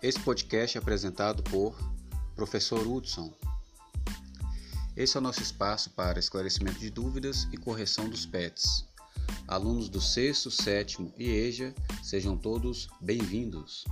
Esse podcast é apresentado por Professor Hudson. Esse é o nosso espaço para esclarecimento de dúvidas e correção dos PETs. Alunos do sexto, sétimo e EJA, sejam todos bem-vindos.